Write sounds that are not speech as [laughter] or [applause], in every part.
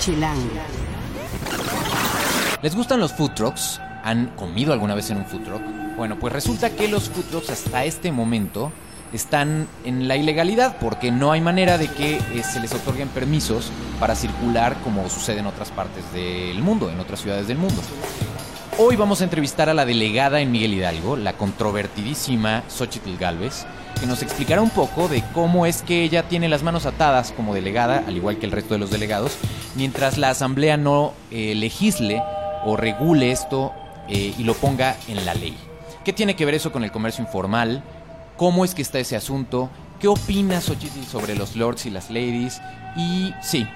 Chilango. ¿Les gustan los food trucks? ¿Han comido alguna vez en un food truck? Bueno, pues resulta que los food trucks hasta este momento están en la ilegalidad porque no hay manera de que eh, se les otorguen permisos para circular como sucede en otras partes del mundo, en otras ciudades del mundo. Hoy vamos a entrevistar a la delegada en Miguel Hidalgo, la controvertidísima Xochitl Galvez, que nos explicará un poco de cómo es que ella tiene las manos atadas como delegada, al igual que el resto de los delegados, mientras la Asamblea no eh, legisle o regule esto eh, y lo ponga en la ley. ¿Qué tiene que ver eso con el comercio informal? ¿Cómo es que está ese asunto? ¿Qué opina Xochitl sobre los lords y las ladies? Y sí,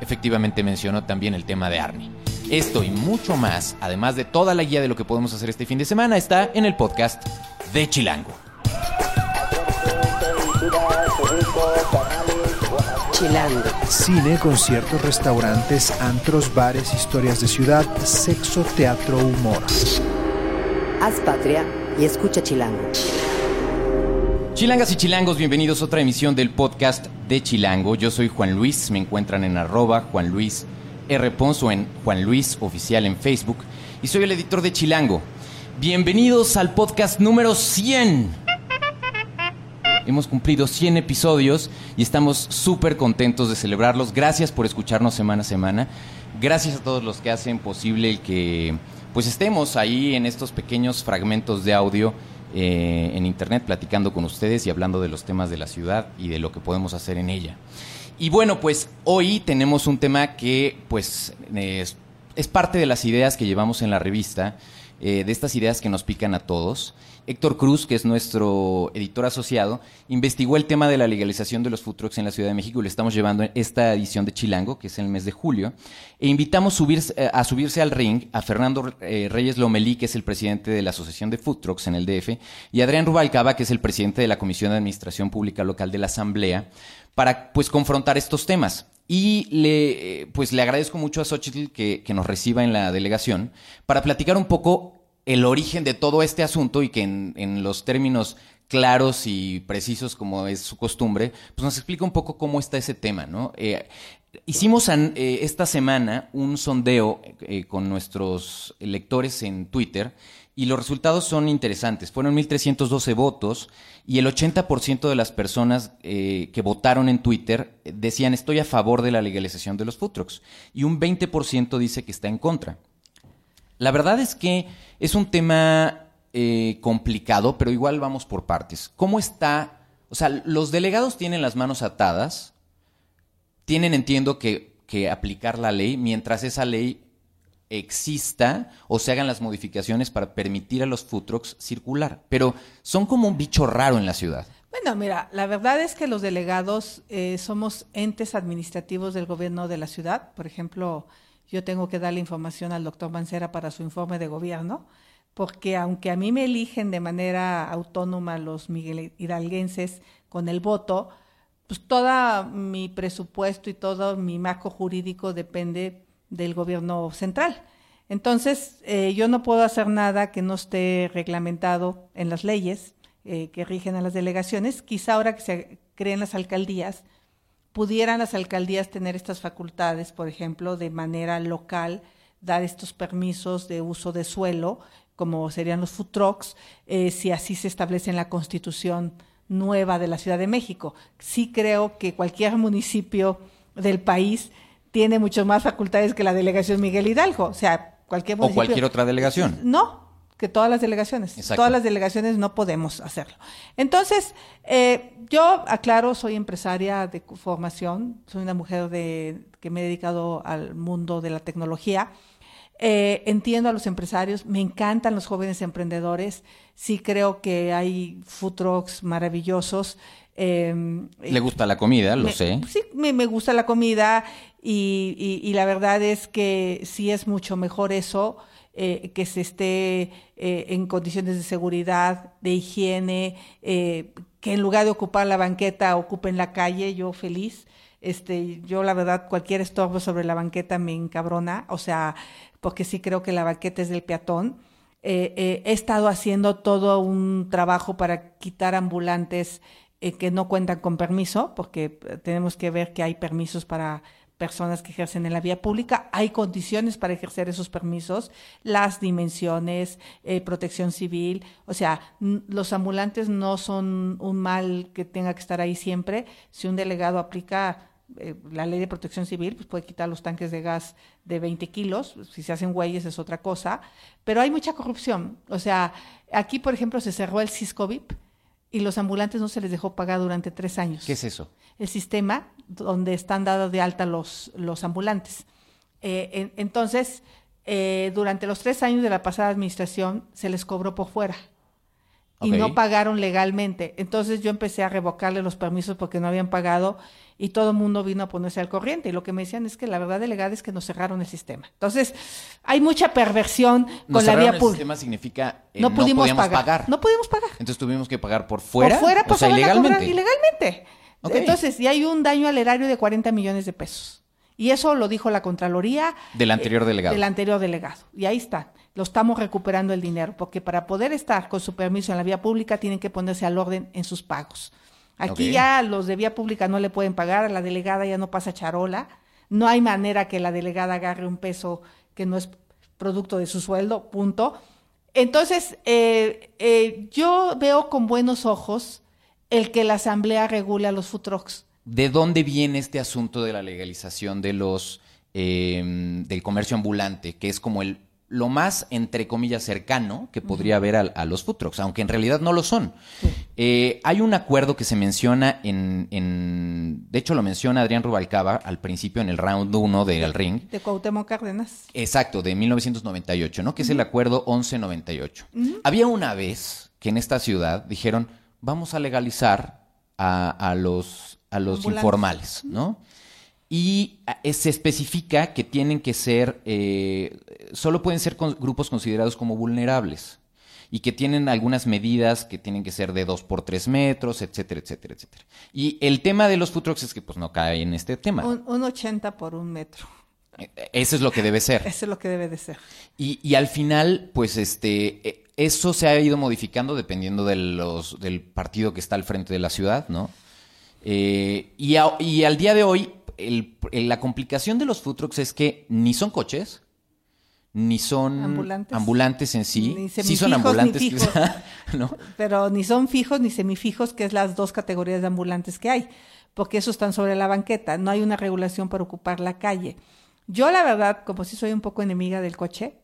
efectivamente mencionó también el tema de Arnie. Esto y mucho más, además de toda la guía de lo que podemos hacer este fin de semana, está en el podcast de Chilango. Chilango. Cine, conciertos, restaurantes, antros, bares, historias de ciudad, sexo, teatro, humor. Haz patria y escucha Chilango. Chilangas y chilangos, bienvenidos a otra emisión del podcast de Chilango. Yo soy Juan Luis, me encuentran en arroba Juan Luis R. Ponzo en Juan Luis Oficial en Facebook y soy el editor de Chilango. Bienvenidos al podcast número 100. Hemos cumplido 100 episodios y estamos súper contentos de celebrarlos. Gracias por escucharnos semana a semana. Gracias a todos los que hacen posible que pues estemos ahí en estos pequeños fragmentos de audio eh, en internet platicando con ustedes y hablando de los temas de la ciudad y de lo que podemos hacer en ella. Y bueno, pues hoy tenemos un tema que pues es, es parte de las ideas que llevamos en la revista, eh, de estas ideas que nos pican a todos. Héctor Cruz, que es nuestro editor asociado, investigó el tema de la legalización de los food trucks en la Ciudad de México y le estamos llevando en esta edición de Chilango, que es en el mes de julio. E invitamos eh, a subirse al ring a Fernando eh, Reyes Lomelí, que es el presidente de la Asociación de Food Trucks en el DF, y Adrián Rubalcaba, que es el presidente de la Comisión de Administración Pública Local de la Asamblea, para pues confrontar estos temas. Y le, pues, le agradezco mucho a Xochitl que, que nos reciba en la delegación para platicar un poco el origen de todo este asunto y que en, los términos claros y precisos como es su costumbre, pues nos explica un poco cómo está ese tema, ¿no? Eh, hicimos eh, esta semana un sondeo eh, con nuestros lectores en Twitter y los resultados son interesantes. Fueron 1.312 votos y el 80% de las personas que votaron en Twitter decían estoy a favor de la legalización de los food trucks y un 20% dice que está en contra. La verdad es que es un tema eh, complicado, pero igual vamos por partes. ¿Cómo está? O sea, los delegados tienen las manos atadas, tienen, entiendo, que, que aplicar la ley mientras esa ley exista o se hagan las modificaciones para permitir a los food trucks circular. Pero son como un bicho raro en la ciudad. Bueno, mira, la verdad es que los delegados eh, somos entes administrativos del gobierno de la ciudad. Por ejemplo, yo tengo que darle información al doctor Mancera para su informe de gobierno, porque aunque a mí me eligen de manera autónoma los miguel hidalguenses con el voto, pues todo mi presupuesto y todo mi marco jurídico depende del gobierno central. Entonces, eh, yo no puedo hacer nada que no esté reglamentado en las leyes eh, que rigen a las delegaciones. Quizá ahora que se creen las alcaldías, pudieran las alcaldías tener estas facultades, por ejemplo, de manera local, dar estos permisos de uso de suelo, como serían los food trucks, eh, si así se establece en la constitución nueva de la Ciudad de México. Sí creo que cualquier municipio del país tiene mucho más facultades que la delegación Miguel Hidalgo. O sea, cualquier O municipio. cualquier otra delegación. No, que todas las delegaciones. Exacto. Todas las delegaciones no podemos hacerlo. Entonces, eh, yo aclaro, soy empresaria de formación, soy una mujer de, que me he dedicado al mundo de la tecnología. Eh, entiendo a los empresarios, me encantan los jóvenes emprendedores, sí creo que hay food trucks maravillosos. eh, Le gusta la comida, lo me- sé. Sí, me, me gusta la comida y, y- y la verdad es que sí es mucho mejor eso, eh, que se esté eh, en condiciones de seguridad, de higiene, eh, que en lugar de ocupar la banqueta ocupen la calle, yo feliz. Este, yo la verdad cualquier estorbo sobre la banqueta me encabrona, o sea, porque sí creo que la banqueta es del peatón. Eh, he estado haciendo todo un trabajo para quitar ambulantes que no cuentan con permiso, porque tenemos que ver que hay permisos para personas que ejercen en la vía pública. Hay condiciones para ejercer esos permisos, las dimensiones, eh, protección civil. O sea, los ambulantes no son un mal que tenga que estar ahí siempre. Si un delegado aplica eh, la ley de protección civil, pues puede quitar los tanques de gas de 20 kilos. Si se hacen güeyes es otra cosa. Pero hay mucha corrupción. O sea, aquí, por ejemplo, se cerró el Ciscovip y los ambulantes no se les dejó pagar durante tres años. ¿Qué es eso? El sistema donde están dados de alta los, los ambulantes. Eh, entonces, eh, durante los tres años de la pasada administración se les cobró por fuera y no pagaron legalmente. Entonces yo empecé a revocarle los permisos porque no habían pagado y todo el mundo vino a ponerse al corriente. Y lo que me decían es que la verdad delegada es que nos cerraron el sistema. Entonces hay mucha perversión con la vía pública. El sistema significa eh, no, pudimos pagar. No pudimos pagar. Entonces tuvimos que pagar por fuera. Por fuera, o sea, ilegalmente. ilegalmente. Entonces, y hay un daño al erario de 40 millones de pesos. Y eso lo dijo la Contraloría. Del anterior eh, delegado. Del anterior delegado. Y ahí está. Lo estamos recuperando el dinero, porque para poder estar con su permiso en la vía pública tienen que ponerse al orden en sus pagos. Aquí ya los de vía pública no le pueden pagar, a la delegada ya no pasa charola. No hay manera que la delegada agarre un peso que no es producto de su sueldo, punto. Entonces, eh, eh, yo veo con buenos ojos el que la Asamblea regule a los food ¿De dónde viene este asunto de la legalización de los em, del comercio ambulante, que es como el lo más, entre comillas, cercano que podría haber a, los food trucks, aunque en realidad no lo son. Eh, hay un acuerdo que se menciona en, De hecho, lo menciona Adrián Rubalcaba al principio en el round 1 del ring. De Cuauhtémoc Cárdenas. Exacto, de 1998, ¿no? Que es el acuerdo 1198. Había una vez que en esta ciudad dijeron vamos a legalizar a, los, a los informales, ¿no? Y eh, se especifica que tienen que ser, eh, solo pueden ser grupos considerados como vulnerables y que tienen algunas medidas que tienen que ser de 2 por 3 metros, etcétera, etcétera, etcétera. Y el tema de los food trucks es que pues no cae en este tema. Un, 80 por un metro. Eh, eso es lo que debe ser. Eso es lo que debe de ser. Y, y al final, pues este, eso se ha ido modificando dependiendo de los, del partido que está al frente de la ciudad, ¿no? Eh, y, al día de hoy, la complicación de los food trucks es que ni son coches, ni son ambulantes, en sí. Ni sí son ambulantes, [laughs] ¿no? Pero ni son fijos ni semifijos, que es las dos categorías de ambulantes que hay, porque esos están sobre la banqueta, no hay una regulación para ocupar la calle. Yo la verdad, como si soy un poco enemiga del coche,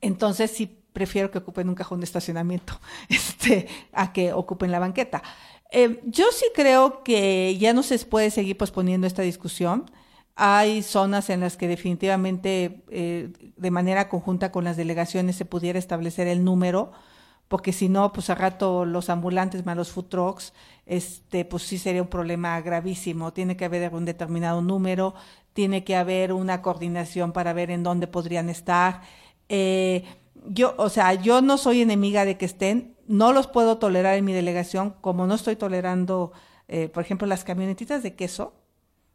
entonces sí prefiero que ocupen un cajón de estacionamiento [laughs] este, a que ocupen la banqueta. Eh, yo sí creo que ya no se puede seguir posponiendo esta discusión. Hay zonas en las que definitivamente eh, de manera conjunta con las delegaciones se pudiera establecer el número, porque si no, pues a rato los ambulantes más los food trucks, este, pues sí sería un problema gravísimo. Tiene que haber un determinado número, tiene que haber una coordinación para ver en dónde podrían estar. Eh, yo, o sea, yo no soy enemiga de que estén, no los puedo tolerar en mi delegación, como no estoy tolerando, eh, por ejemplo, las camionetitas de queso.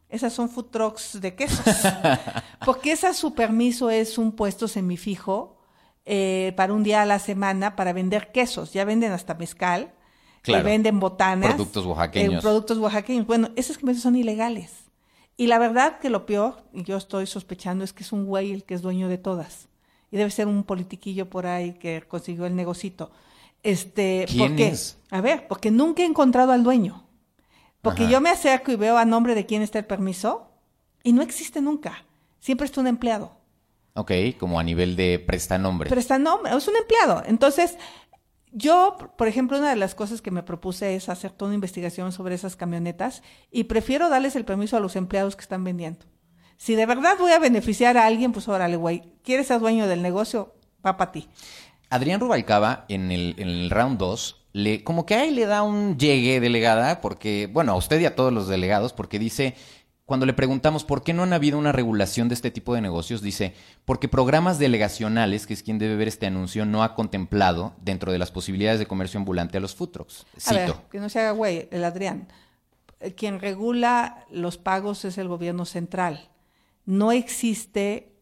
Esas son food trucks de quesos. [laughs] Porque esa su permiso es un puesto semifijo eh, para un día a la semana para vender quesos. Ya venden hasta mezcal, eh, claro. venden botanas. Productos oaxaqueños. productos oaxaqueños. Bueno, esas camisas son ilegales. Y la verdad que lo peor, y yo estoy sospechando, es que es un güey el que es dueño de todas y debe ser un politiquillo por ahí que consiguió el negocito. Este, ¿Quién es? A ver, porque nunca he encontrado al dueño. Porque yo me acerco y veo a nombre de quién está el permiso y no existe nunca. Siempre está un empleado. Ok, como a nivel de prestanombre. Prestanombre, es un empleado. Entonces, yo, por ejemplo, una de las cosas que me propuse es hacer toda una investigación sobre esas camionetas y prefiero darles el permiso a los empleados que están vendiendo. Si de verdad voy a beneficiar a alguien, pues órale, güey. ¿Quieres ser dueño del negocio? Va para ti. Adrián Rubalcaba, en el, en el round 2, le, como que ahí le da un llegue delegada, porque, bueno, a usted y a todos los delegados, porque dice, cuando le preguntamos por qué no han habido una regulación de este tipo de negocios, dice, porque programas delegacionales, que es quien debe ver este anuncio, no ha contemplado dentro de las posibilidades de comercio ambulante a los food trucks. Cito. que no se haga güey, el Adrián. Quien regula los pagos es el gobierno central no existe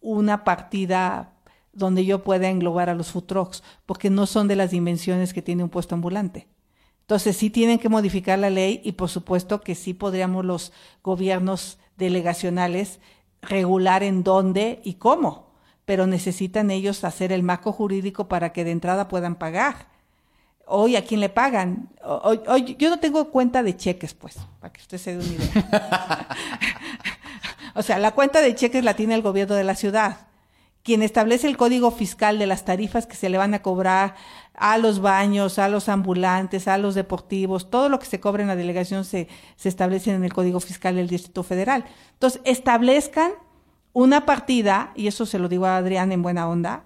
una partida donde yo pueda englobar a los food trucks, porque no son de las dimensiones que tiene un puesto ambulante. Entonces sí tienen que modificar la ley y por supuesto que sí podríamos los gobiernos delegacionales regular en dónde y cómo, pero necesitan ellos hacer el marco jurídico para que de entrada puedan pagar. Hoy a quién le pagan. Hoy, yo no tengo cuenta de cheques, pues, para que usted se dé una idea. [laughs] [laughs] o sea, la cuenta de cheques la tiene el gobierno de la ciudad quien establece el código fiscal de las tarifas que se le van a cobrar a los baños, a los ambulantes, a los deportivos, todo lo que se cobra en la delegación se, se establece en el código fiscal del Distrito Federal. Entonces, establezcan una partida, y eso se lo digo a Adrián en buena onda,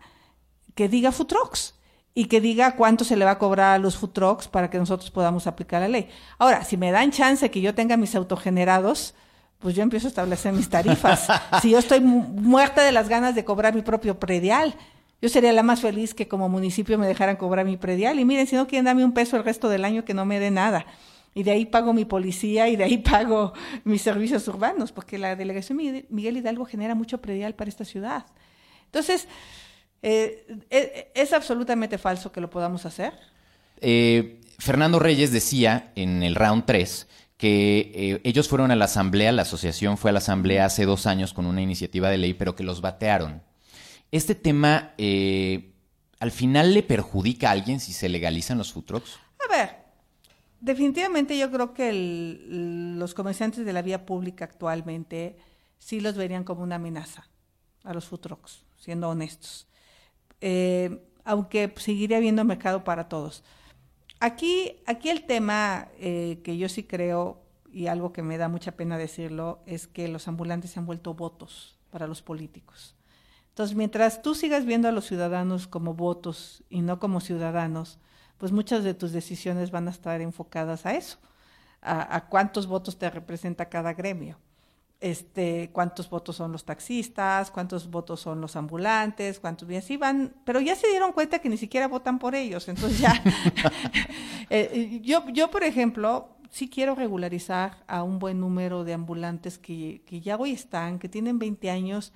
que diga Futrox y que diga cuánto se le va a cobrar a los Futrox para que nosotros podamos aplicar la ley. Ahora, si me dan chance que yo tenga mis autogenerados, pues yo empiezo a establecer mis tarifas. [laughs] si yo estoy muerta de las ganas de cobrar mi propio predial, yo sería la más feliz que como municipio me dejaran cobrar mi predial. Y miren, si no quieren darme un peso el resto del año, que no me dé nada. Y de ahí pago mi policía y de ahí [laughs] pago mis servicios urbanos, porque la delegación Miguel Hidalgo genera mucho predial para esta ciudad. Entonces, eh, eh, es, absolutamente falso que lo podamos hacer. Eh, Fernando Reyes decía en el round 3 que eh, ellos fueron a la asamblea, la asociación fue a la asamblea hace dos años con una iniciativa de ley, pero que los batearon. ¿Este tema eh, al final le perjudica a alguien si se legalizan los food trucks? A ver, definitivamente yo creo que los comerciantes de la vía pública actualmente sí los verían como una amenaza a los food trucks, siendo honestos. Eh, aunque seguiría habiendo mercado para todos. Aquí, aquí el tema eh, que yo sí creo, y algo que me da mucha pena decirlo, es que los ambulantes se han vuelto votos para los políticos. Entonces, mientras tú sigas viendo a los ciudadanos como votos y no como ciudadanos, pues muchas de tus decisiones van a estar enfocadas a eso, a cuántos votos te representa cada gremio este, cuántos votos son los taxistas, cuántos votos son los ambulantes, cuántos bien sí van, pero ya se dieron cuenta que ni siquiera votan por ellos, entonces ya, [laughs] eh, yo, yo por ejemplo, sí quiero regularizar a un buen número de ambulantes que, que ya hoy están, que tienen 20 años,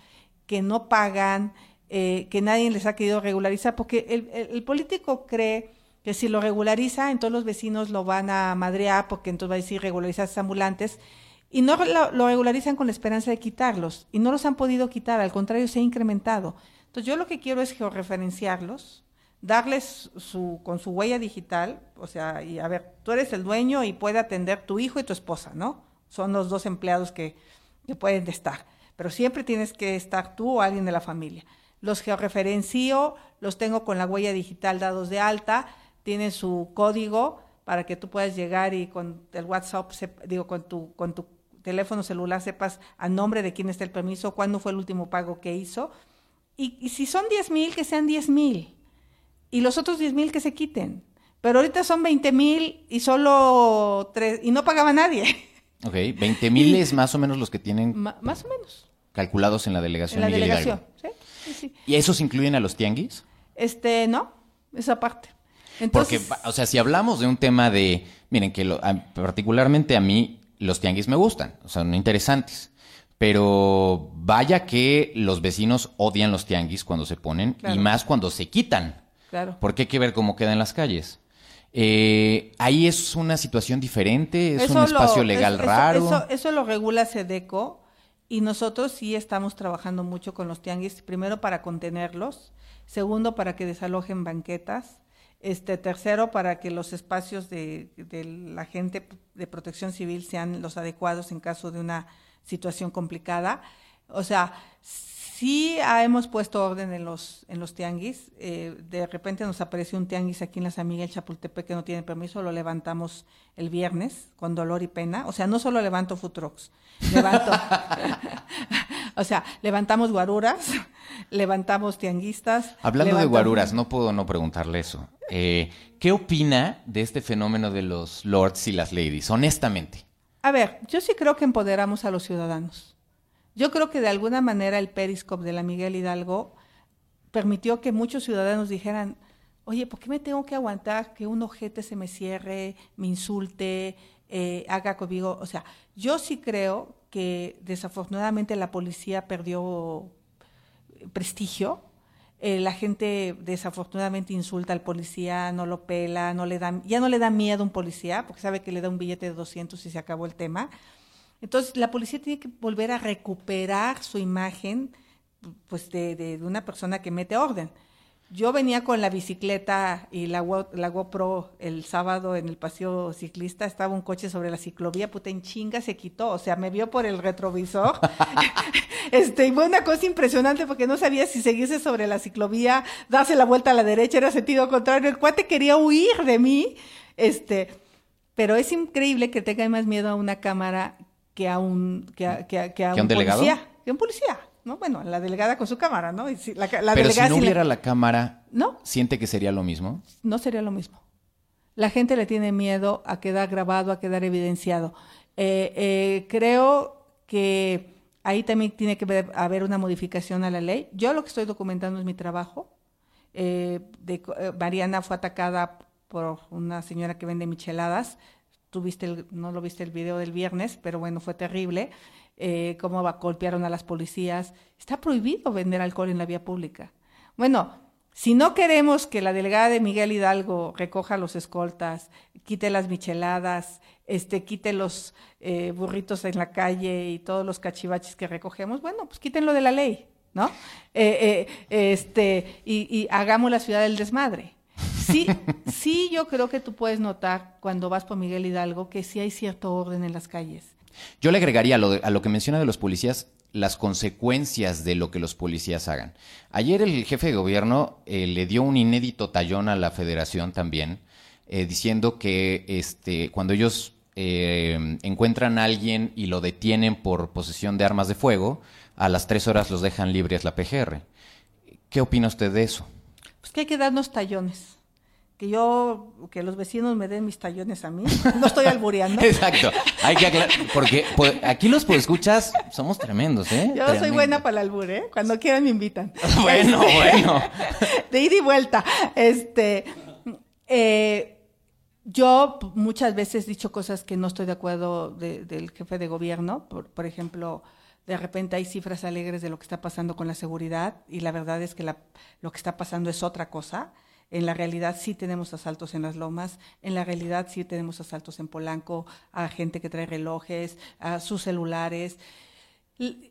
que no pagan, eh, que nadie les ha querido regularizar, porque el, el, político cree que si lo regulariza, entonces los vecinos lo van a madrear, porque entonces va a decir regularizar a ambulantes, y no lo, regularizan con la esperanza de quitarlos y no los han podido quitar, al contrario se ha incrementado. Entonces yo lo que quiero es georreferenciarlos, darles su con su huella digital, o sea, a ver, tú eres el dueño y puede atender tu hijo y tu esposa, ¿no? Son los dos empleados que, que pueden estar, pero siempre tienes que estar tú o alguien de la familia. Los georreferencio, los tengo con la huella digital dados de alta, tienen su código para que tú puedas llegar y con el WhatsApp, digo, con tu, con tu teléfono celular sepas a nombre de quién está el permiso, cuándo fue el último pago que hizo. Y, si son 10 mil, que sean 10 mil. Y los otros 10 mil que se quiten. Pero ahorita son 20 mil y solo tres, y no pagaba nadie. Ok, 20 mil [laughs] es más o menos los que tienen. más o menos. Calculados en la delegación. En la delegación, ¿sí? Sí, ¿Y esos incluyen a los tianguis? Este, no, esa parte. Porque, o sea, si hablamos de un tema de, miren, que particularmente a mí los tianguis me gustan, o sea, son interesantes. Pero vaya que los vecinos odian los tianguis cuando se ponen y más cuando se quitan. Claro. Porque hay que ver cómo quedan las calles. Eh, ahí es una situación diferente, es un espacio legal raro. Eso, eso, lo regula SEDECO y nosotros sí estamos trabajando mucho con los tianguis, primero para contenerlos, segundo para que desalojen banquetas, este tercero, para que los espacios de, la gente de protección civil sean los adecuados en caso de una situación complicada. O sea, sí hemos puesto orden en los, tianguis. Eh, de repente nos apareció un tianguis aquí en la San Miguel Chapultepec que no tiene permiso, lo levantamos el viernes con dolor y pena. O sea, no solo levanto futrox, levanto, [laughs] o sea, levantamos guaruras, [laughs] levantamos tianguistas. Hablando de guaruras, no puedo no preguntarle eso. Eh, ¿Qué opina de este fenómeno de los lords y las ladies, honestamente? A ver, yo sí creo que empoderamos a los ciudadanos. Yo creo que de alguna manera el Periscope de la Miguel Hidalgo permitió que muchos ciudadanos dijeran, oye, ¿por qué me tengo que aguantar que un ojete se me cierre, me insulte, eh, haga conmigo? O sea, yo sí creo que desafortunadamente la policía perdió prestigio. Eh, la gente desafortunadamente insulta al policía, no lo pela, no le da, ya no le da miedo a un policía porque sabe que le da un billete de 200 y se acabó el tema. Entonces, la policía tiene que volver a recuperar su imagen pues de, de, de una persona que mete orden. Yo venía con la bicicleta y la, la GoPro el sábado en el paseo ciclista, estaba un coche sobre la ciclovía, puta en chinga se quitó, o sea, me vio por el retrovisor. [laughs] este, y fue una cosa impresionante porque no sabía si seguirse sobre la ciclovía, darse la vuelta a la derecha, era sentido contrario. El cuate quería huir de mí, este, pero es increíble que tenga más miedo a una cámara que a un, que a, que a, que a ¿Que un, un delegado? policía. Que a un policía. ¿No? Bueno, la delegada con su cámara, ¿no? Y si la, la Pero si no hubiera la cámara, ¿No? ¿siente que sería lo mismo? no sería lo mismo. La gente le tiene miedo a quedar grabado, a quedar evidenciado. Eh, eh, creo que ahí también tiene que haber una modificación a la ley. Yo lo que estoy documentando es mi trabajo. Eh, de eh, Mariana fue atacada por una señora que vende micheladas. Tú viste el- no lo viste el video del viernes, pero bueno, fue terrible. Eh, cómo va- golpearon a las policías. Está prohibido vender alcohol en la vía pública. Bueno, si no queremos que la delegada de Miguel Hidalgo recoja los escoltas, quite las micheladas, este, quite los eh, burritos en la calle y todos los cachivaches que recogemos, bueno, pues quítenlo de la ley, ¿no? Eh, eh, este, y, y hagamos la ciudad del desmadre. Sí, sí, yo creo que tú puedes notar cuando vas por Miguel Hidalgo que sí hay cierto orden en las calles. Yo le agregaría a lo, de- a lo que menciona de los policías las consecuencias de lo que los policías hagan. Ayer el jefe de gobierno eh, le dio un inédito tallón a la federación también, eh, diciendo que este, cuando ellos eh, encuentran a alguien y lo detienen por posesión de armas de fuego, a las tres horas los dejan libres la PGR. ¿Qué opina usted de eso? Pues que hay que darnos tallones. Que yo, que los vecinos me den mis tallones a mí. No estoy albureando. [laughs] Exacto. Hay que aclarar, porque pues, aquí los escuchas somos tremendos, ¿eh? Yo soy buena para el albur, ¿eh? Cuando quieran me invitan. [laughs] Bueno, Este, bueno. [laughs] De ida y vuelta. Este, eh, yo muchas veces he dicho cosas que no estoy de acuerdo de- del jefe de gobierno. Por, por ejemplo, de repente hay cifras alegres de lo que está pasando con la seguridad y la verdad es que la- lo que está pasando es otra cosa. En la realidad sí tenemos asaltos en las lomas, en la realidad sí tenemos asaltos en Polanco, a gente que trae relojes, a sus celulares.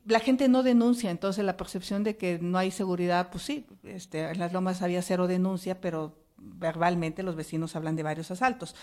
La gente no denuncia, entonces la percepción de que no hay seguridad, pues sí, este, en las lomas había cero denuncia, pero verbalmente los vecinos hablan de varios asaltos.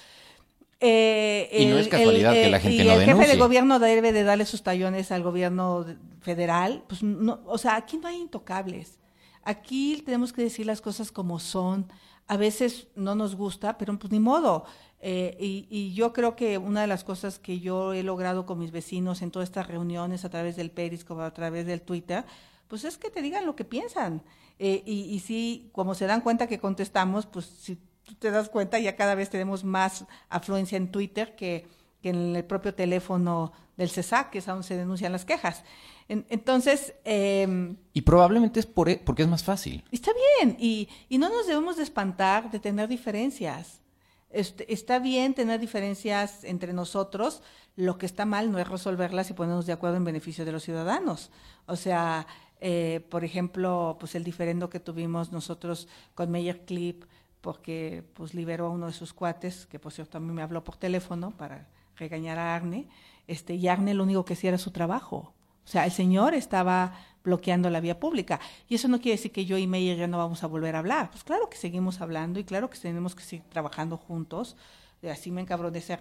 Eh, Y no es casualidad que la gente y no el jefe de gobierno debe de darle sus tallones al gobierno de- federal. Pues no, o sea, aquí no hay intocables. Aquí tenemos que decir las cosas como son. A veces no nos gusta, pero pues ni modo. Eh, y, yo creo que una de las cosas que yo he logrado con mis vecinos en todas estas reuniones a través del Periscope, a través del Twitter, pues es que te digan lo que piensan. Eh, y, y sí, como se dan cuenta que contestamos, pues si tú te das cuenta, ya cada vez tenemos más afluencia en Twitter que, que en el propio teléfono del CESAC, que es donde se denuncian las quejas. En- entonces, eh, Y probablemente es por, e- porque es más fácil. Está bien, y, y no nos debemos de espantar de tener diferencias. Este, está bien tener diferencias entre nosotros, lo que está mal no es resolverlas y ponernos de acuerdo en beneficio de los ciudadanos. O sea, eh, por ejemplo, pues el diferendo que tuvimos nosotros con Meyer Clip, porque pues liberó a uno de sus cuates, que por cierto a mí me habló por teléfono para regañar a Arne, este, y Arne lo único que hacía era su trabajo. O sea, el señor estaba bloqueando la vía pública. Y eso no quiere decir que yo y Meyer ya no vamos a volver a hablar. Pues claro que seguimos hablando y claro que tenemos que seguir trabajando juntos. Eh, Así me encabroné ese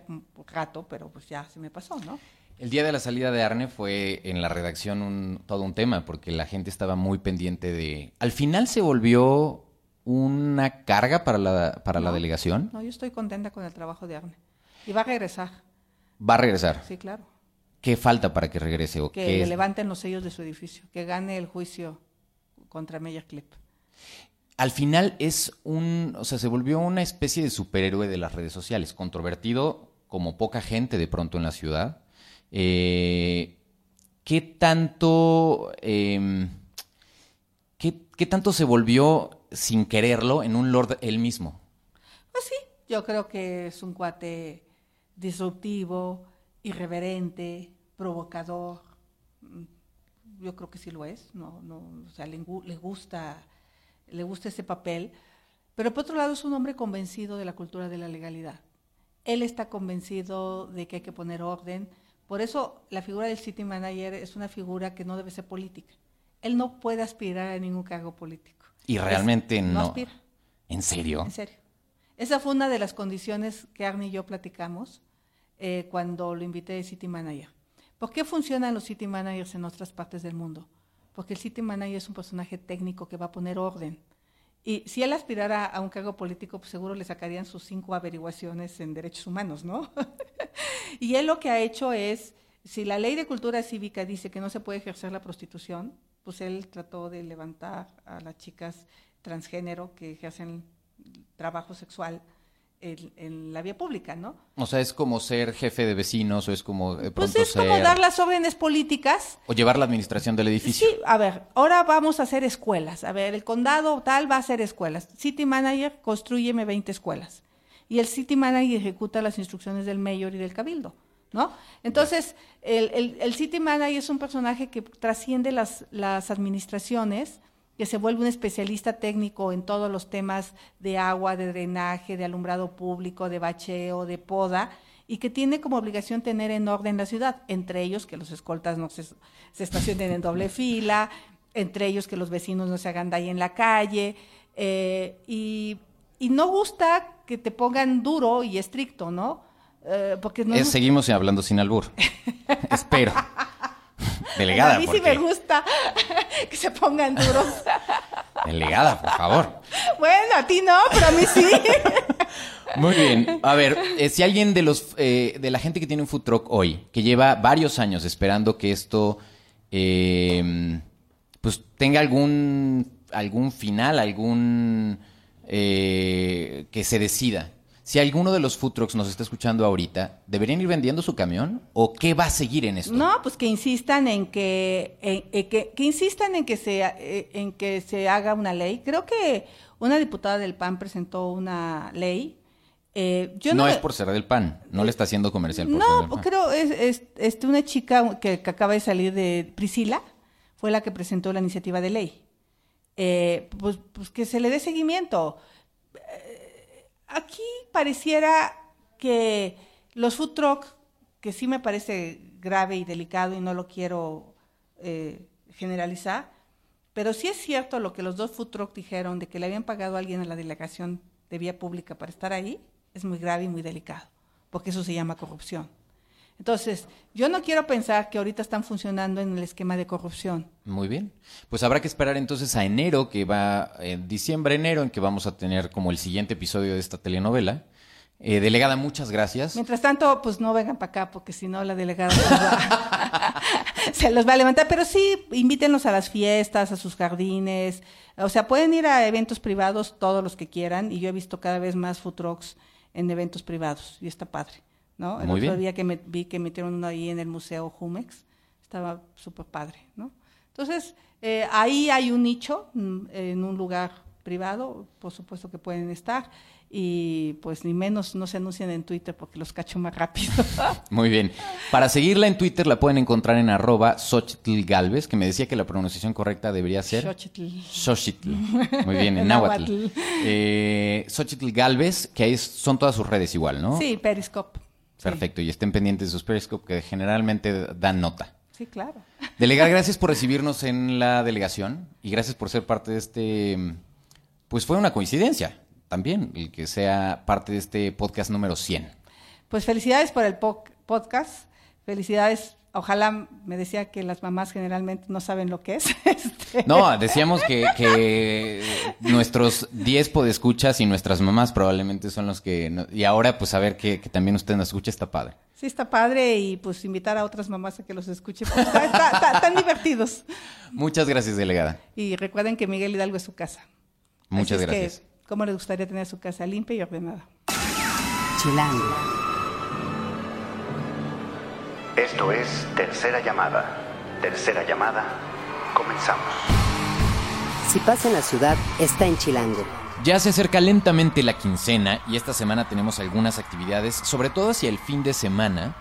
rato, pero pues ya se me pasó, ¿no? El día de la salida de Arne fue en la redacción un- todo un tema, porque la gente estaba muy pendiente de... Al final se volvió una carga para la, para la delegación. No, yo estoy contenta con el trabajo de Arne. Y va a regresar, Va a regresar. sí, claro. ¿Qué falta para que regrese? O Que qué le levanten los sellos de su edificio, que gane el juicio contra Meyer Clip. Al final es un... O sea, se volvió una especie de superhéroe de las redes sociales, controvertido como poca gente de pronto en la ciudad. Eh, ¿Qué tanto... em, ¿qué, qué tanto se volvió sin quererlo en un Lord él mismo? Pues sí, yo creo que es un cuate disruptivo, irreverente, provocador. Yo creo que sí lo es, no, no, o sea, le, gu- le gusta, le gusta ese papel. Pero por otro lado es un hombre convencido de la cultura de la legalidad. Él está convencido de que hay que poner orden, Por eso la figura del city manager es una figura que no debe ser política. Él no puede aspirar a ningún cargo político. Y realmente Es- no. aspira. ¿En serio? En serio. Esa fue una de las condiciones que Arne y yo platicamos eh, cuando lo invité de City Manager. ¿Por qué funcionan los City Managers en otras partes del mundo? Porque el City Manager es un personaje técnico que va a poner orden. Y si él aspirara a un cargo político, pues seguro le sacarían sus cinco averiguaciones en derechos humanos, ¿no? [laughs] y él lo que ha hecho es, si la ley de cultura cívica dice que no se puede ejercer la prostitución, pues él trató de levantar a las chicas transgénero que ejercen trabajo sexual en, en la vía pública, ¿no? O sea, es como ser jefe de vecinos o es como de Pues es como dar las órdenes políticas o llevar la administración del edificio. Sí, a ver, ahora vamos a hacer escuelas. A ver, el condado tal va a hacer escuelas. City Manager, construyeme 20 escuelas. Y el City Manager ejecuta las instrucciones del mayor y del cabildo, ¿no? Entonces, el, el- el City Manager es un personaje que trasciende las, las administraciones, que se vuelve un especialista técnico en todos los temas de agua, de drenaje, de alumbrado público, de bacheo, de poda, y que tiene como obligación tener en orden la ciudad, entre ellos que los escoltas no se, se estacionen en doble [laughs] fila, entre ellos que los vecinos no se hagan daño en la calle, eh, y, y no gusta que te pongan duro y estricto, ¿no? Eh, porque no nos- seguimos hablando sin albur. [laughs] Espero. Delegada, a mí sí me gusta [laughs] que se pongan duros. [laughs] Delegada, por favor. bueno, a ti no, pero a mí sí. [laughs] Muy bien. A ver, eh, si alguien de los eh, de la gente que tiene un food truck hoy, que lleva varios años esperando que esto eh, pues tenga algún algún final, algún eh, que se decida. Si alguno de los food trucks nos está escuchando ahorita, ¿deberían ir vendiendo su camión o qué va a seguir en esto? No, pues que insistan en que, en- en que, que insistan en que se eh, en que se haga una ley. Creo que una diputada del PAN presentó una ley. Eh, yo no, no, es por ser del pan, no le está haciendo comercial por No, creo es, es este, una chica que, que acaba de salir de Priscila fue la que presentó la iniciativa de ley. Eh, pues, pues que se le dé seguimiento. Aquí pareciera que los food truck, que sí me parece grave y delicado y no lo quiero eh, generalizar, pero sí es cierto lo que los dos food truck dijeron de que le habían pagado a alguien a la delegación de vía pública para estar ahí, es muy grave y muy delicado, porque eso se llama corrupción. Entonces, yo no quiero pensar que ahorita están funcionando en el esquema de corrupción. Muy bien. Pues habrá que esperar entonces a enero, que va en diciembre, enero, en que vamos a tener como el siguiente episodio de esta telenovela. Eh, delegada, muchas gracias. Mientras tanto, pues no vengan para acá, porque si no la delegada se los, va, [laughs] se los va a levantar. Pero sí, invítenlos a las fiestas, a sus jardines. O sea, pueden ir a eventos privados todos los que quieran. Y yo he visto cada vez más food trucks en eventos privados. Y está padre, ¿no? El Muy otro bien. día que me, vi que metieron uno ahí en el Museo Jumex, estaba súper padre, ¿no? Entonces, eh, ahí hay un nicho mm, en un lugar privado, por supuesto que pueden estar. Y pues ni menos no se anuncian en Twitter porque los cacho más rápido. [laughs] Muy bien. Para seguirla en Twitter la pueden encontrar en arroba Xochitl Galvez, que me decía que la pronunciación correcta debería ser Xochitl. Xochitl. [laughs] Muy bien, en náhuatl. náhuatl. Eh, Xochitl Galvez, que ahí son todas sus redes igual, ¿no? Sí, Periscope. Perfecto, y estén pendientes de sus Periscope, que generalmente dan nota. Sí, claro. [laughs] Delegada, gracias por recibirnos en la delegación y gracias por ser parte de este. Pues fue una coincidencia también el que sea parte de este podcast número 100. Pues felicidades por el po- podcast. Felicidades. Ojalá me decía que las mamás generalmente no saben lo que es. [laughs] Este, No, decíamos que, que nuestros 10 podescuchas y nuestras mamás probablemente son los que. no- y ahora, pues, saber que, que también usted nos escucha está padre. Sí, está padre y pues invitar a otras mamás a que los escuchen. pues, está- está- está- están divertidos. Muchas gracias, delegada. Y recuerden que Miguel Hidalgo es su casa. Muchas Así es que, gracias. ¿Cómo les gustaría tener su casa limpia y ordenada? Chilango. Esto es Tercera Llamada. Tercera Llamada. Comenzamos. Si pasa en la ciudad, está en Chilango. Ya se acerca lentamente la quincena y esta semana tenemos algunas actividades, sobre todo hacia el fin de semana.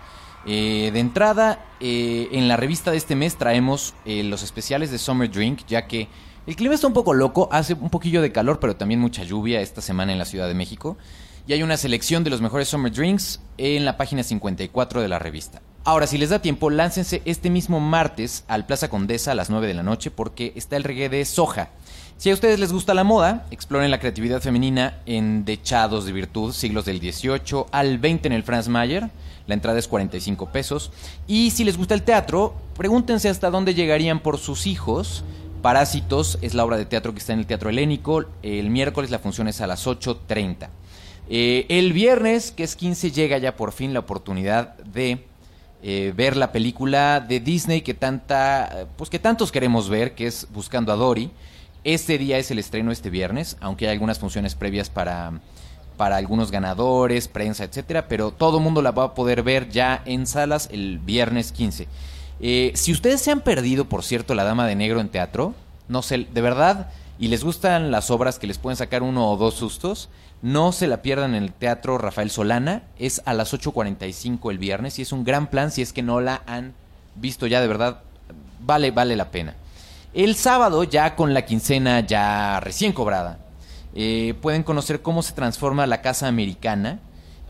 Eh, de entrada, eh, en la revista de este mes traemos eh, los especiales de Summer Drink, ya que el clima está un poco loco, hace un poquillo de calor, pero también mucha lluvia esta semana en la Ciudad de México. Y hay una selección de los mejores Summer Drinks en la página 54 de la revista. Ahora, si les da tiempo, láncense este mismo martes al Plaza Condesa a las 9 de la noche porque está el reggae de Soja. Si a ustedes les gusta la moda, exploren la creatividad femenina en Dechados de Virtud, siglos del 18 al 20 en el Franz Mayer. La entrada es 45 pesos. Y si les gusta el teatro, pregúntense hasta dónde llegarían por sus hijos. Parásitos es la obra de teatro que está en el Teatro Helénico. El miércoles la función es a las 8.30. Eh, el viernes, que es 15, llega ya por fin la oportunidad de eh, ver la película de Disney que tanta, pues que tantos queremos ver, que es Buscando a Dory. Este día es el estreno este viernes, aunque hay algunas funciones previas para, para algunos ganadores, prensa, etcétera, pero todo el mundo la va a poder ver ya en salas el viernes 15. Eh, si ustedes se han perdido, por cierto, La Dama de Negro en teatro, no sé, de verdad, y les gustan las obras que les pueden sacar uno o dos sustos, no se la pierdan en el Teatro Rafael Solana. Es a las 8.45 el viernes y es un gran plan si es que no la han visto ya de verdad. Vale, vale la pena. El sábado, ya con la quincena ya recién cobrada, eh, pueden conocer cómo se transforma la casa americana.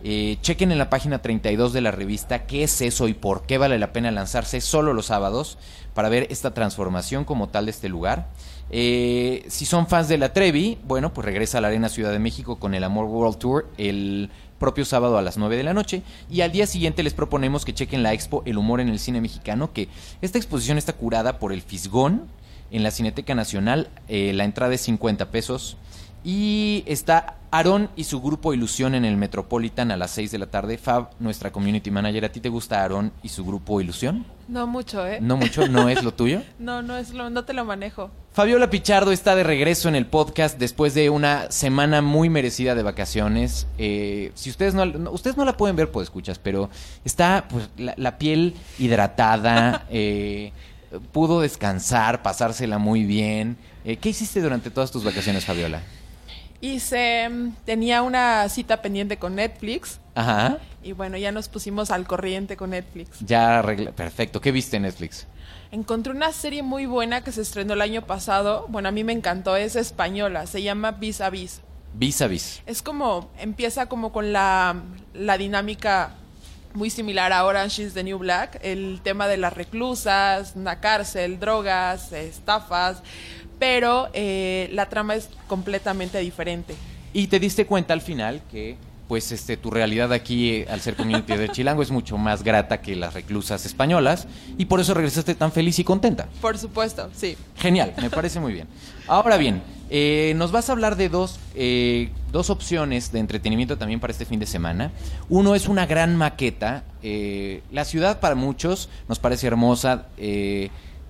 Eh, chequen en la página 32 de la revista qué es eso y por qué vale la pena lanzarse solo los sábados para ver esta transformación como tal de este lugar. Eh, si son fans de la Trevi, bueno, pues regresa a la Arena Ciudad de México con el Amor World Tour el propio sábado a las 9 de la noche. Y al día siguiente les proponemos que chequen la expo El Humor en el Cine Mexicano, que esta exposición está curada por el Fisgón en la Cineteca Nacional. Eh, la entrada es 50 pesos. Y está Aarón y su grupo Ilusión en el Metropolitan a las 6 de la tarde. Fab, nuestra community manager, ¿a ti te gusta Aarón y su grupo Ilusión? No mucho, ¿eh? No mucho, no es lo tuyo. [laughs] no, no es lo, no te lo manejo. Fabiola Pichardo está de regreso en el podcast después de una semana muy merecida de vacaciones. Eh, si ustedes no, ustedes no la pueden ver, pues escuchas, pero está pues la, piel hidratada, [laughs] eh, pudo descansar, pasársela muy bien. Eh, ¿Qué hiciste durante todas tus vacaciones, Fabiola? Hice, mm, tenía una cita pendiente con Netflix. Ajá. Y bueno, ya nos pusimos al corriente con Netflix. Ya arregla, perfecto. ¿Qué viste en Netflix? Encontré una serie muy buena que se estrenó el año pasado. Bueno, a mí me encantó, es española, se llama Vis a Vis. Vis a Vis. Es como, empieza como con la, la dinámica muy similar a Orange is the New Black, el tema de las reclusas, una cárcel, drogas, estafas, pero eh, la trama es completamente diferente. Y te diste cuenta al final que pues este tu realidad aquí eh, al ser community de Chilango es mucho más grata que las reclusas españolas y por eso regresaste tan feliz y contenta. Por supuesto, sí. Genial, me parece muy bien. Ahora bien, eh, nos vas a hablar de dos, dos opciones de entretenimiento también para este fin de semana. Uno es una gran maqueta. la ciudad para muchos nos parece hermosa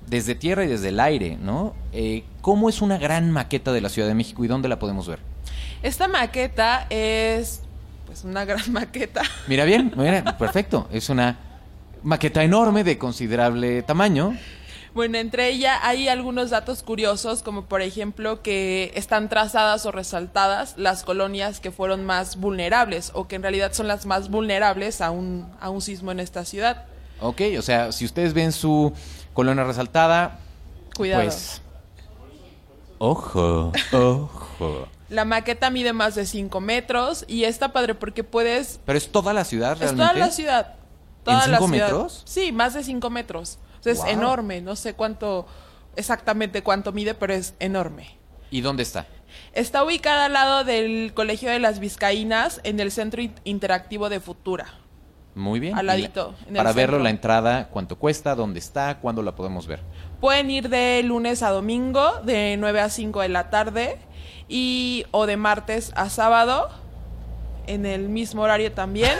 desde tierra y desde el aire, ¿no? Eh, ¿Cómo es una gran maqueta de la Ciudad de México y dónde la podemos ver? Esta maqueta es, pues, una [laughs] gran maqueta. Mira bien, mira, perfecto. Es una maqueta enorme de considerable tamaño. Bueno, entre ella hay algunos datos curiosos, como por ejemplo que están trazadas o resaltadas las colonias que fueron más vulnerables o que en realidad son las más vulnerables a un, a un sismo en esta ciudad. Ok, o sea, si ustedes ven su Colonia resaltada. Cuidado. Pues. Ojo, ojo. La maqueta mide más de 5 metros y está padre porque puedes. Pero es toda la ciudad realmente. Es toda la ciudad. Toda ¿En 5 metros? Sí, más de 5 metros. es enorme. No sé cuánto, exactamente cuánto mide, pero es enorme. ¿Y dónde está? Está ubicada al lado del Colegio de las Vizcaínas en el Centro Interactivo de Futura. Muy bien. Al ladito. para verlo, la entrada, ¿cuánto cuesta? ¿Dónde está? ¿Cuándo la podemos ver? Pueden ir de lunes a domingo, de 9 a 5 de la tarde, y o de martes a sábado, en el mismo horario también.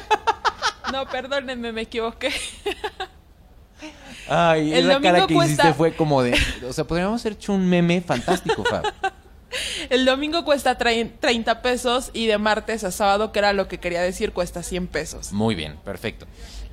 [laughs] no, perdónenme, me equivoqué. Ay, el la cara que hiciste fue como de... O sea, podríamos haber hecho un meme fantástico, Fab. [laughs] [laughs] El domingo cuesta 30 pesos y de martes a sábado, que era lo que quería decir, cuesta 100 pesos. Muy bien, perfecto.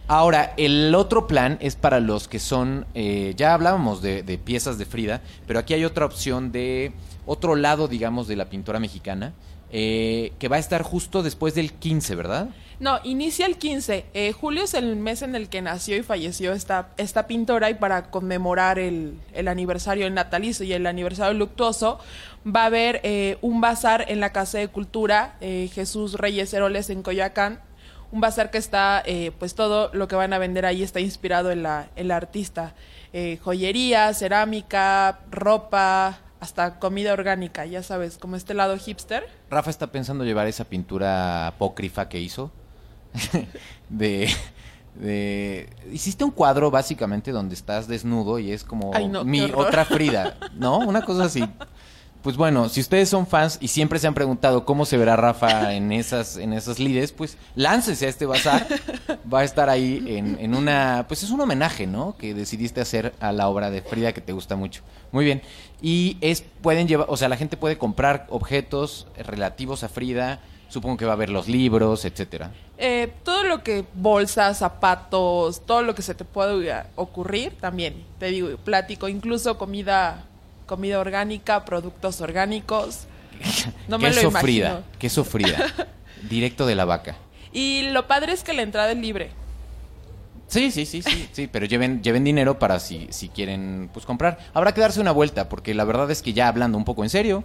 Ahora, el otro plan es para los que son, eh, ya hablábamos de, piezas de Frida, pero aquí hay otra opción de otro lado, digamos, de la pintora mexicana, eh, que va a estar justo después del 15, ¿verdad? No, inicia el 15. Eh, julio es el mes en el que nació y falleció esta, esta pintora y para conmemorar el, el aniversario natalicio y el aniversario luctuoso va a haber eh, un bazar en la Casa de Cultura eh, Jesús Reyes Heroles en Coyoacán, un bazar que está, eh, pues todo lo que van a vender ahí está inspirado en la, en la artista. Eh, joyería, cerámica, ropa, hasta comida orgánica, ya sabes, como este lado hipster. Rafa está pensando llevar esa pintura apócrifa que hizo. [laughs] de, de- Hiciste un cuadro básicamente donde estás desnudo y es como Ay, no, qué mi otra Frida, [laughs] ¿no? Una cosa así. Pues bueno, si ustedes son fans y siempre se han preguntado cómo se verá Rafa [laughs] en esas, en esas lides, pues láncese a este bazar. Va a estar ahí en, en una. Pues es un homenaje, ¿no? Que decidiste hacer a la obra de Frida que te gusta mucho. Muy bien. Y es, pueden llevar, o sea, la gente puede comprar objetos relativos a Frida. Supongo que va a ver los libros, etcétera. Eh, todo lo que bolsas, zapatos, todo lo que se te pueda ocurrir, también, te digo, plático, incluso comida, comida orgánica, productos orgánicos. [laughs] No me lo queso imagino. Frida, queso Frida, [laughs] directo de la vaca. Y lo padre es que la entrada es libre. Sí, sí, sí, sí, sí, pero lleven, lleven dinero para si, si quieren pues comprar. Habrá que darse una vuelta, porque la verdad es que ya hablando un poco en serio,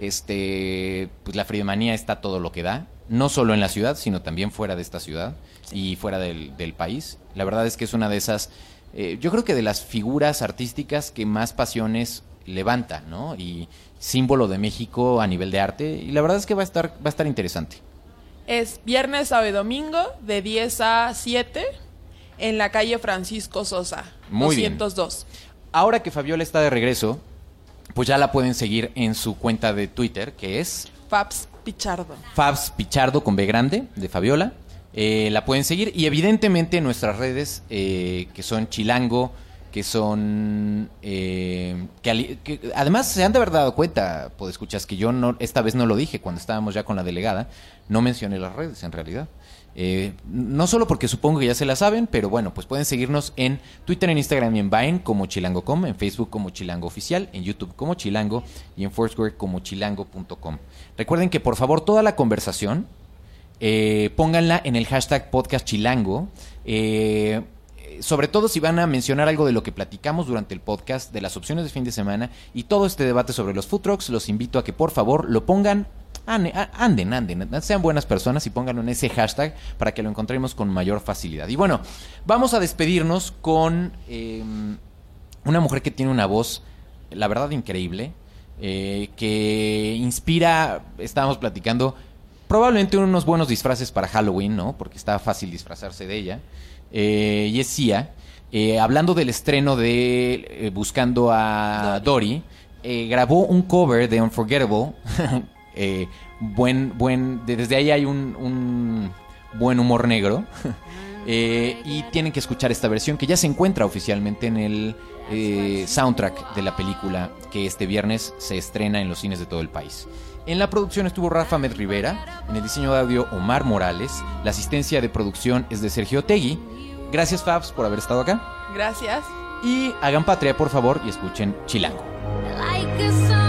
este, pues la fridemanía está todo lo que da, no solo en la ciudad, sino también fuera de esta ciudad y fuera del, del país. La verdad es que es una de esas, eh, yo creo que de las figuras artísticas que más pasiones levanta, ¿no? Y símbolo de México a nivel de arte, y la verdad es que va a estar, va a estar interesante. Es viernes, sábado y domingo, de 10 a 7, en la calle Francisco Sosa, Muy bien. 202. Ahora que Fabiola está de regreso, pues ya la pueden seguir en su cuenta de Twitter, que es Fabs Pichardo. Fabs Pichardo con B grande, de Fabiola. Eh, la pueden seguir y evidentemente en nuestras redes, eh, que son Chilango, que son... eh, que, además se han de haber dado cuenta, escuchas que yo no, esta vez no lo dije cuando estábamos ya con la delegada, no mencioné las redes en realidad. Eh, no solo porque supongo que ya se la saben, pero bueno, pues pueden seguirnos en Twitter, en Instagram y en Vine como chilango.com, en Facebook como chilango oficial, en YouTube como chilango y en Foursquare como chilango.com. Recuerden que por favor toda la conversación eh, pónganla en el hashtag podcast chilango. Eh, sobre todo si van a mencionar algo de lo que platicamos durante el podcast, de las opciones de fin de semana y todo este debate sobre los food trucks, los invito a que por favor lo pongan. Anden, anden, sean buenas personas y pónganlo en ese hashtag para que lo encontremos con mayor facilidad. Y bueno, vamos a despedirnos con eh, una mujer que tiene una voz, la verdad, increíble, eh, que inspira, estábamos platicando, probablemente unos buenos disfraces para Halloween, ¿no? Porque está fácil disfrazarse de ella. Eh, y es Sia. Eh, hablando del estreno de eh, Buscando a Dory, eh, grabó un cover de Unforgettable. [laughs] Eh, buen, buen, de- desde ahí hay un, un buen humor negro. [laughs] Y tienen que escuchar esta versión que ya se encuentra oficialmente en el eh, soundtrack de la película que este viernes se estrena en los cines de todo el país. En la producción estuvo Rafa Med Rivera, en el diseño de audio Omar Morales, la asistencia de producción es de Sergio Tegui. Gracias Fabs por haber estado acá. Gracias. Y hagan patria por favor y escuchen Chilango. Like a